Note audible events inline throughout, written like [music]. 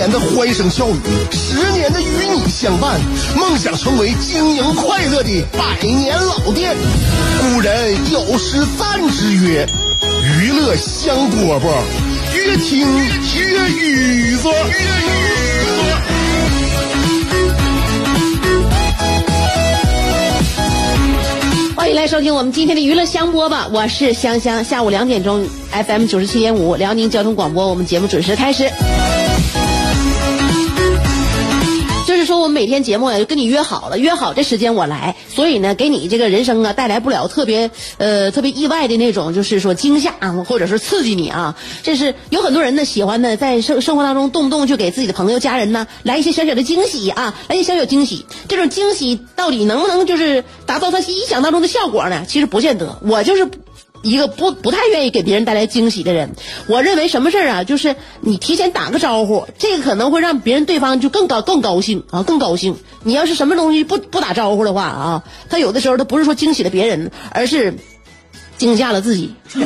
年的欢声笑语，十年的与你相伴，梦想成为经营快乐的百年老店。古人有诗赞之曰：“娱乐香饽饽，越听越雨子。”欢迎来收听我们今天的娱乐香饽饽，我是香香。下午两点钟，FM 九十七点五，辽宁交通广播，我们节目准时开始。们每天节目呀，就跟你约好了，约好这时间我来，所以呢，给你这个人生啊带来不了特别呃特别意外的那种，就是说惊吓啊，或者是刺激你啊。这是有很多人呢喜欢呢，在生生活当中动不动就给自己的朋友、家人呢来一些小小的惊喜啊，来一些小小惊喜。这种惊喜到底能不能就是达到他意想当中的效果呢？其实不见得。我就是。一个不不太愿意给别人带来惊喜的人，我认为什么事儿啊，就是你提前打个招呼，这个可能会让别人对方就更高更高兴啊，更高兴。你要是什么东西不不打招呼的话啊，他有的时候他不是说惊喜了别人，而是惊吓了自己。[laughs]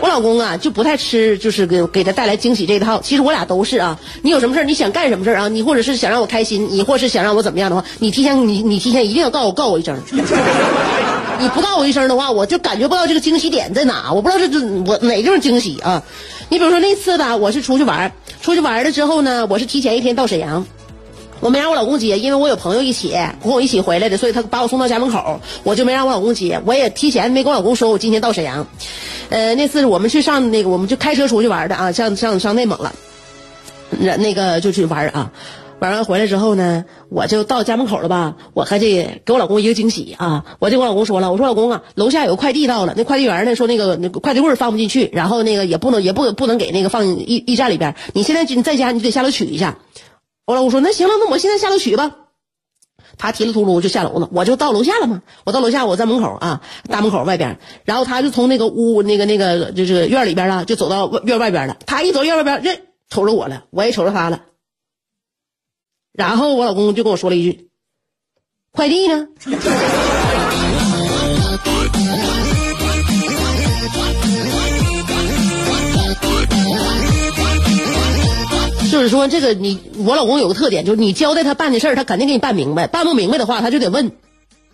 我老公啊，就不太吃，就是给给他带来惊喜这一套。其实我俩都是啊，你有什么事儿，你想干什么事儿啊，你或者是想让我开心，你或是想让我怎么样的话，你提前你你提前一定要告我告我一声。你不告我一声的话，我就感觉不到这个惊喜点在哪。我不知道这这我哪地方惊喜啊？你比如说那次吧，我是出去玩，出去玩了之后呢，我是提前一天到沈阳，我没让我老公接，因为我有朋友一起跟我一起回来的，所以他把我送到家门口，我就没让我老公接。我也提前没跟我老公说我今天到沈阳。呃，那次我们去上那个，我们就开车出去玩的啊，上上上内蒙了，那那个就去玩啊。玩完回来之后呢，我就到家门口了吧，我还得给我老公一个惊喜啊！我就跟我老公说了，我说老公啊，楼下有个快递到了，那快递员呢说那个那个快递柜放不进去，然后那个也不能也不不能给那个放驿驿站里边，你现在你在家你就得下楼取一下。我老公说那行了，那我现在下楼取吧。他提了秃噜就下楼了，我就到楼下了嘛。我到楼下，我在门口啊，大门口外边，然后他就从那个屋那个那个就是院里边了，就走到院外边了。他一走院外边，这瞅着我了，我也瞅着他了。然后我老公就跟我说了一句：“快递呢？” [laughs] 就是说，这个你我老公有个特点，就是你交代他办的事儿，他肯定给你办明白；办不明白的话，他就得问。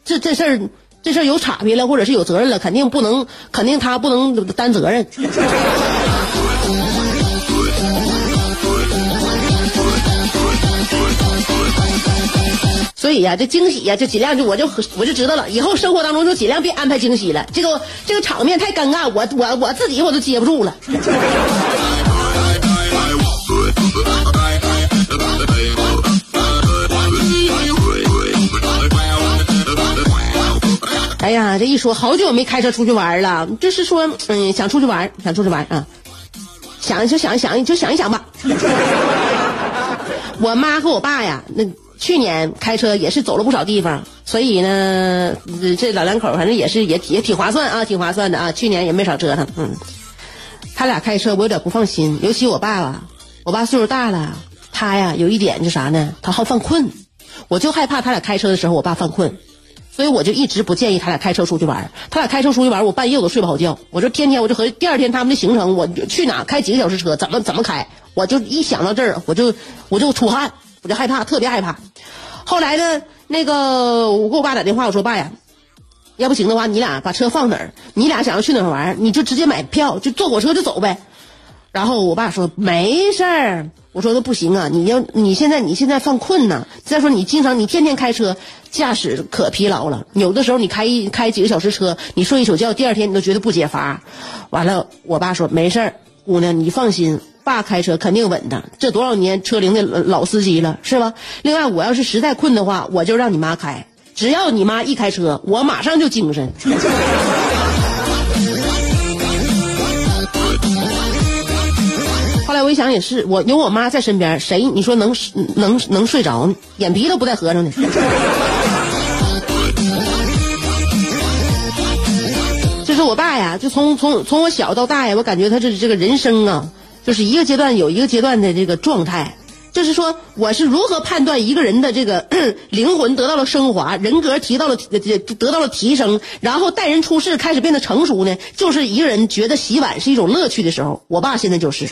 这这事儿，这事儿有岔劈了，或者是有责任了，肯定不能，肯定他不能担责任。所以呀，这惊喜呀，就尽量就我就我就知道了，以后生活当中就尽量别安排惊喜了。这个这个场面太尴尬，我我我自己我都接不住了。哎呀，这一说好久没开车出去玩了，就是说，嗯，想出去玩，想出去玩啊，想就想想就想一想吧。我妈和我爸呀，那。去年开车也是走了不少地方，所以呢，这老两口反正也是也也挺划算啊，挺划算的啊。去年也没少折腾，嗯。他俩开车我有点不放心，尤其我爸吧，我爸岁数大了，他呀有一点就啥呢？他好犯困，我就害怕他俩开车的时候我爸犯困，所以我就一直不建议他俩开车出去玩。他俩开车出去玩，我半夜我都睡不好觉。我就天天我就和第二天他们的行程，我去哪开几个小时车，怎么怎么开，我就一想到这儿，我就我就出汗。就害怕，特别害怕。后来呢，那个我给我爸打电话，我说爸呀，要不行的话，你俩把车放哪儿？你俩想要去哪儿玩，你就直接买票，就坐火车就走呗。然后我爸说没事儿。我说那不行啊，你要你现在你现在犯困呢。再说你经常你天天开车，驾驶可疲劳了。有的时候你开一开几个小时车，你睡一宿觉，第二天你都觉得不解乏。完了，我爸说没事儿，姑娘你放心。爸开车肯定稳当，这多少年车龄的老司机了，是吧？另外，我要是实在困的话，我就让你妈开。只要你妈一开车，我马上就精神。后来我一。想也是，我有我妈在身边，谁你说能能能睡着呢？眼皮都不带合上的。这是我爸呀，就从从从我小到大呀，我感觉他这这个人生啊，就是一个阶段有一个阶段的这个状态。就是说，我是如何判断一个人的这个 [clears throat] 灵魂得到了升华，人格提到了得到了提升，然后待人处事开始变得成熟呢？就是一个人觉得洗碗是一种乐趣的时候。我爸现在就是。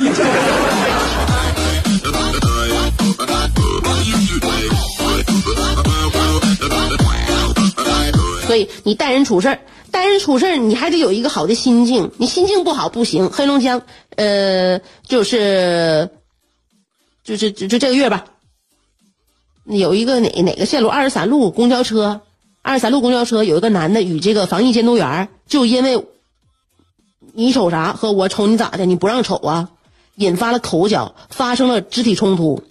你待人处事，待人处事你还得有一个好的心境，你心境不好不行。黑龙江，呃，就是。就是就就这个月吧，有一个哪哪个线路二十三路公交车，二十三路公交车有一个男的与这个防疫监督员就因为你瞅啥和我瞅你咋的，你不让瞅啊，引发了口角，发生了肢体冲突。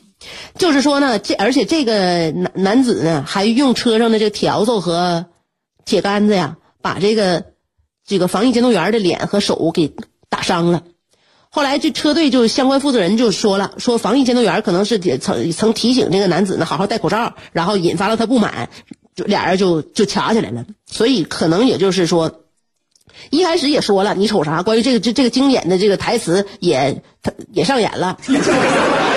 就是说呢，这而且这个男男子呢还用车上的这个笤帚和铁杆子呀，把这个这个防疫监督员的脸和手给打伤了。后来这车队就相关负责人就说了，说防疫监督员可能是也曾曾提醒这个男子呢好好戴口罩，然后引发了他不满，就俩人就就掐起来了。所以可能也就是说，一开始也说了，你瞅啥？关于这个这这个经典的这个台词也也上演了。[laughs]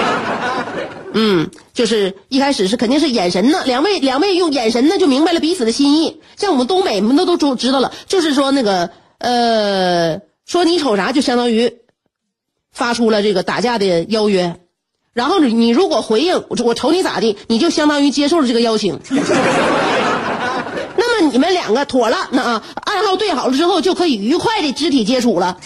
嗯，就是一开始是肯定是眼神呢，两位两位用眼神呢就明白了彼此的心意。像我们东北，我们都都知知道了，就是说那个呃，说你瞅啥，就相当于。发出了这个打架的邀约，然后你你如果回应我我瞅你咋地，你就相当于接受了这个邀请。[laughs] 那么你们两个妥了，那啊暗号对好了之后，就可以愉快的肢体接触了。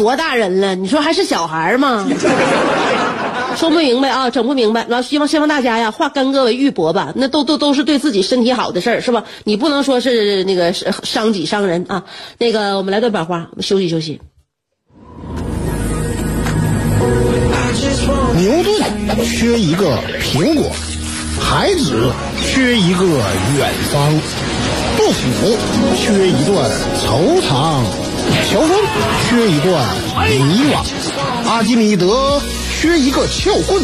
多大人了？你说还是小孩吗？[laughs] 说不明白啊，整不明白。老希望希望大家呀，化干戈为玉帛吧。那都都都是对自己身体好的事儿，是吧？你不能说是那个伤己伤人啊。那个，我们来段板花，我们休息休息。牛顿缺一个苹果，孩子缺一个远方，杜甫缺一段惆怅，乔峰缺一段迷惘，阿基米德。缺一个撬棍，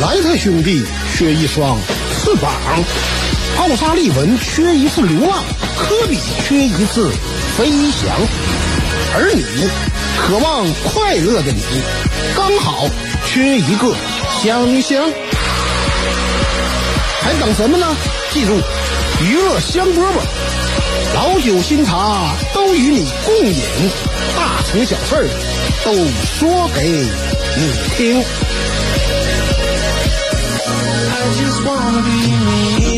莱特兄弟缺一双翅膀，奥沙利文缺一次流浪，科比缺一次飞翔，而你渴望快乐的你，刚好缺一个香香。还等什么呢？记住，娱乐香饽饽，老酒新茶都与你共饮，大成小事儿都说给。你听。意大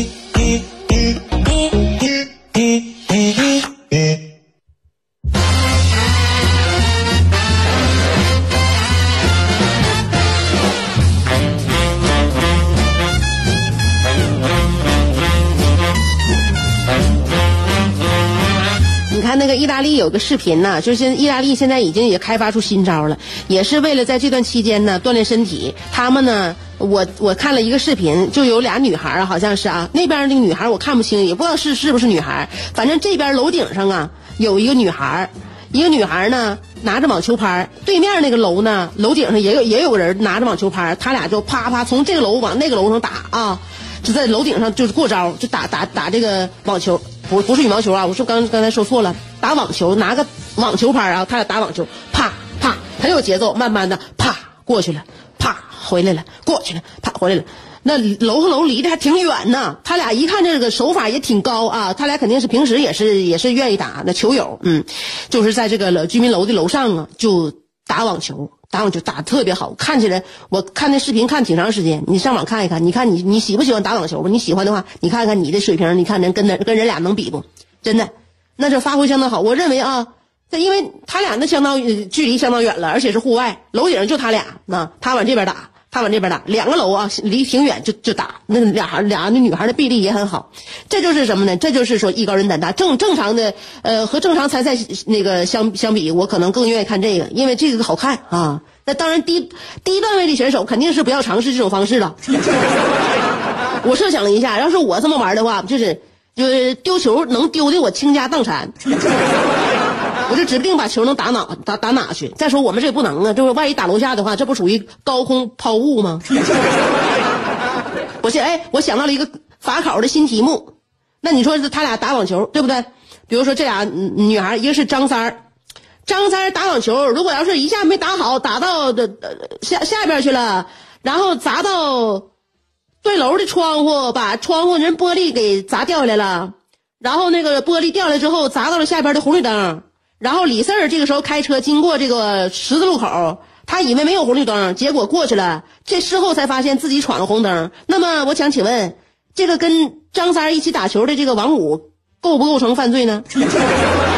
有个视频呢，就是现在意大利现在已经也开发出新招了，也是为了在这段期间呢锻炼身体。他们呢，我我看了一个视频，就有俩女孩好像是啊，那边那个女孩我看不清，也不知道是是不是女孩。反正这边楼顶上啊有一个女孩，一个女孩呢拿着网球拍，对面那个楼呢楼顶上也有也有人拿着网球拍，他俩就啪啪从这个楼往那个楼上打啊，就在楼顶上就是过招，就打打打这个网球。不不是羽毛球啊！我说刚刚才说错了，打网球拿个网球拍啊，他俩打网球，啪啪很有节奏，慢慢的啪过去了，啪回来了，过去了，啪回来了。那楼和楼离得还挺远呢，他俩一看这个手法也挺高啊，他俩肯定是平时也是也是愿意打那球友，嗯，就是在这个居民楼的楼上啊，就打网球。打网球打的特别好，看起来我看那视频看挺长时间。你上网看一看，你看你你喜不喜欢打网球吧？你喜欢的话，你看看你的水平，你看能跟那跟人俩能比不？真的，那这发挥相当好。我认为啊，这因为他俩那相当距离相当远了，而且是户外，楼顶就他俩，啊他往这边打。他往这边打，两个楼啊，离挺远就就打。那俩孩俩那女孩的臂力也很好，这就是什么呢？这就是说艺高人胆大。正正常的，呃，和正常参赛那个相相比，我可能更愿意看这个，因为这个好看啊。那当然低低段位的选手肯定是不要尝试这种方式了。[laughs] 我设想了一下，要是我这么玩的话，就是。就是丢球能丢的我倾家荡产，我就指不定把球能打哪打打哪去。再说我们这也不能啊，就是万一打楼下的话，这不属于高空抛物吗？[laughs] 我现哎，我想到了一个法考的新题目，那你说他俩打网球对不对？比如说这俩女孩，一个是张三儿，张三儿打网球，如果要是一下没打好，打到的下下边去了，然后砸到。对楼的窗户把窗户人玻璃给砸掉下来了，然后那个玻璃掉下来之后砸到了下边的红绿灯，然后李四儿这个时候开车经过这个十字路口，他以为没有红绿灯，结果过去了，这事后才发现自己闯了红灯。那么我想请问，这个跟张三一起打球的这个王五构不构成犯罪呢？[laughs]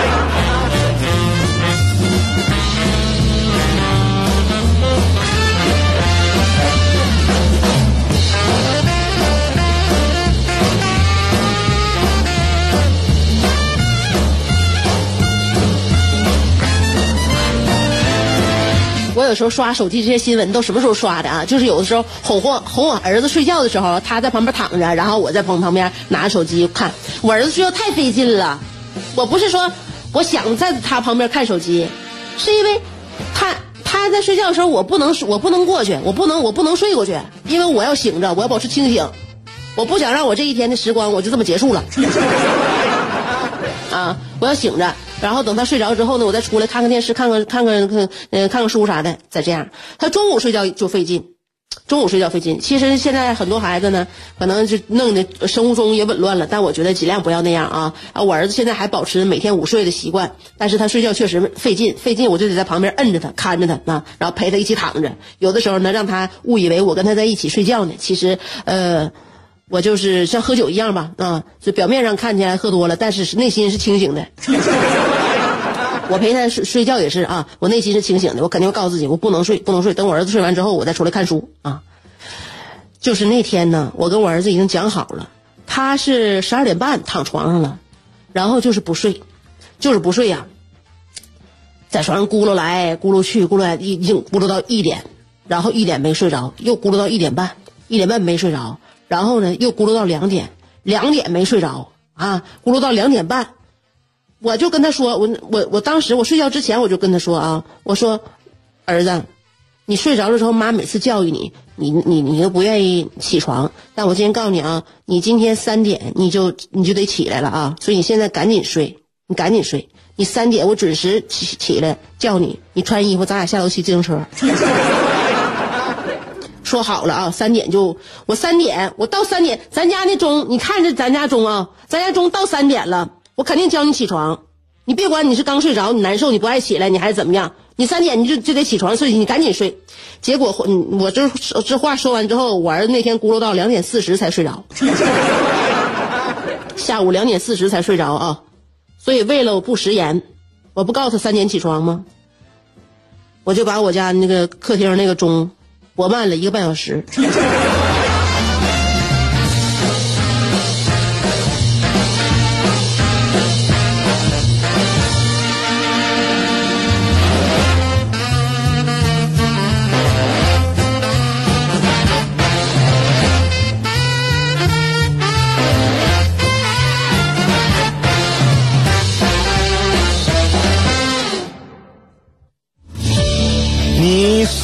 有时候刷手机这些新闻都什么时候刷的啊？就是有的时候哄哄哄我儿子睡觉的时候，他在旁边躺着，然后我在旁旁边拿着手机看。我儿子睡觉太费劲了，我不是说我想在他旁边看手机，是因为他他在睡觉的时候，我不能我不能过去，我不能我不能睡过去，因为我要醒着，我要保持清醒，我不想让我这一天的时光我就这么结束了。[laughs] 啊，我要醒着。然后等他睡着之后呢，我再出来看看电视，看看看看看，呃，看看书啥的，再这样。他中午睡觉就费劲，中午睡觉费劲。其实现在很多孩子呢，可能就弄的生物钟也紊乱了，但我觉得尽量不要那样啊。啊，我儿子现在还保持每天午睡的习惯，但是他睡觉确实费劲，费劲我就得在旁边摁着他，看着他啊，然后陪他一起躺着。有的时候呢，让他误以为我跟他在一起睡觉呢，其实呃。我就是像喝酒一样吧，啊，就表面上看起来喝多了，但是内心是清醒的。[laughs] 我陪他睡睡觉也是啊，我内心是清醒的，我肯定会告诉自己，我不能睡，不能睡，等我儿子睡完之后，我再出来看书啊。就是那天呢，我跟我儿子已经讲好了，他是十二点半躺床上了，然后就是不睡，就是不睡呀，在床上咕噜来咕噜去，咕噜来一已经咕噜到一点，然后一点没睡着，又咕噜到一点半，一点半没睡着。然后呢，又咕噜到两点，两点没睡着啊，咕噜到两点半，我就跟他说，我我我当时我睡觉之前我就跟他说啊，我说，儿子，你睡着了之后，妈每次教育你，你你你又不愿意起床，但我今天告诉你啊，你今天三点你就你就得起来了啊，所以你现在赶紧睡，你赶紧睡，你三点我准时起起来叫你，你穿衣服，咱俩下楼骑自行车。[laughs] 说好了啊，三点就我三点，我到三点，咱家那钟，你看着咱家钟啊，咱家钟到三点了，我肯定叫你起床。你别管你是刚睡着，你难受，你不爱起来，你还是怎么样？你三点你就就得起床睡，你赶紧睡。结果我这这话说完之后，我儿子那天咕噜到两点四十才睡着，[laughs] 下午两点四十才睡着啊。所以为了我不食言，我不告诉他三点起床吗？我就把我家那个客厅那个钟。我慢了一个半小时。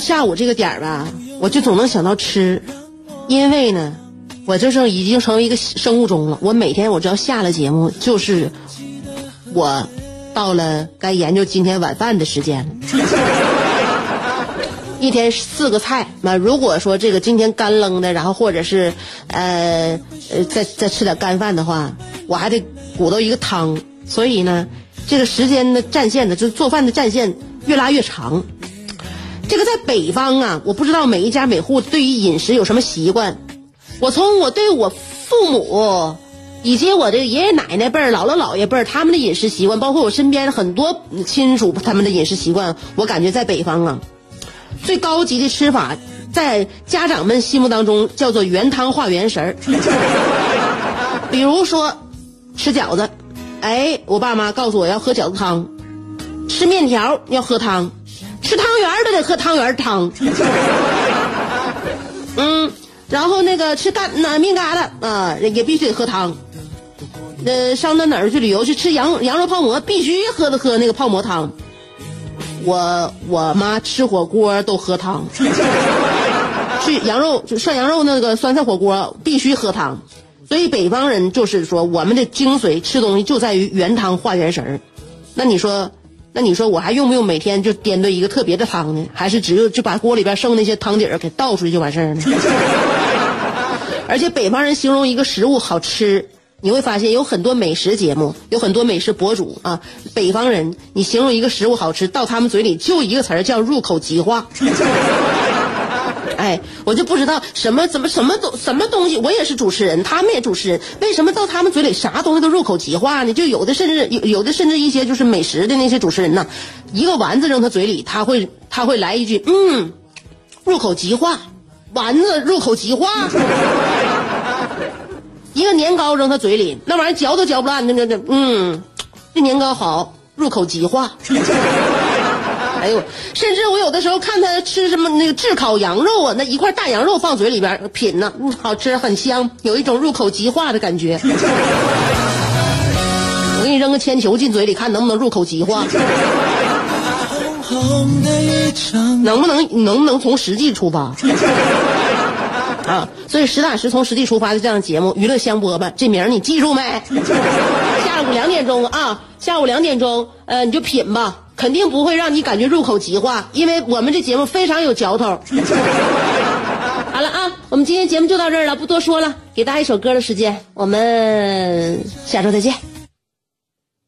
下午这个点儿吧，我就总能想到吃，因为呢，我就是已经成为一个生物钟了。我每天我只要下了节目，就是我到了该研究今天晚饭的时间了。[laughs] 一天四个菜，那如果说这个今天干扔的，然后或者是呃呃再再吃点干饭的话，我还得鼓捣一个汤。所以呢，这个时间的战线呢，就是做饭的战线越拉越长。这个在北方啊，我不知道每一家每户对于饮食有什么习惯。我从我对我父母以及我这个爷爷奶奶辈儿、姥姥姥爷辈儿他们的饮食习惯，包括我身边的很多亲属他们的饮食习惯，我感觉在北方啊。最高级的吃法，在家长们心目当中叫做原汤化原食儿。[laughs] 比如说，吃饺子，哎，我爸妈告诉我要喝饺子汤；吃面条要喝汤；吃汤圆都得喝汤圆汤。[laughs] 嗯，然后那个吃干那面疙瘩啊，也必须得喝汤。呃，上那哪儿去旅游去吃羊羊肉泡馍，必须喝的喝那个泡馍汤。我我妈吃火锅都喝汤，[laughs] 去羊肉就涮羊肉那个酸菜火锅必须喝汤，所以北方人就是说我们的精髓吃东西就在于原汤化原食儿。那你说，那你说我还用不用每天就颠兑一个特别的汤呢？还是只有就把锅里边剩那些汤底儿给倒出去就完事儿呢？[laughs] 而且北方人形容一个食物好吃。你会发现有很多美食节目，有很多美食博主啊。北方人，你形容一个食物好吃，到他们嘴里就一个词儿叫入口即化。哎，我就不知道什么怎么什么东什么东西，我也是主持人，他们也主持人，为什么到他们嘴里啥东西都入口即化呢？就有的甚至有有的甚至一些就是美食的那些主持人呢，一个丸子扔他嘴里，他会他会来一句嗯，入口即化，丸子入口即化。一个年糕扔他嘴里，那玩意儿嚼都嚼不烂，那那那，嗯，这年糕好，入口即化。哎呦，甚至我有的时候看他吃什么那个炙烤羊肉啊，那一块大羊肉放嘴里边品呢，嗯，好吃，很香，有一种入口即化的感觉。[laughs] 我给你扔个铅球进嘴里，看能不能入口即化。能不能能不能从实际出发？[laughs] 啊，所以实打实从实际出发的这样节目，娱乐香饽饽这名儿你记住没？[laughs] 下午两点钟啊，下午两点钟，呃，你就品吧，肯定不会让你感觉入口即化，因为我们这节目非常有嚼头。[laughs] 好了啊，我们今天节目就到这儿了，不多说了，给大家一首歌的时间，我们下周再见。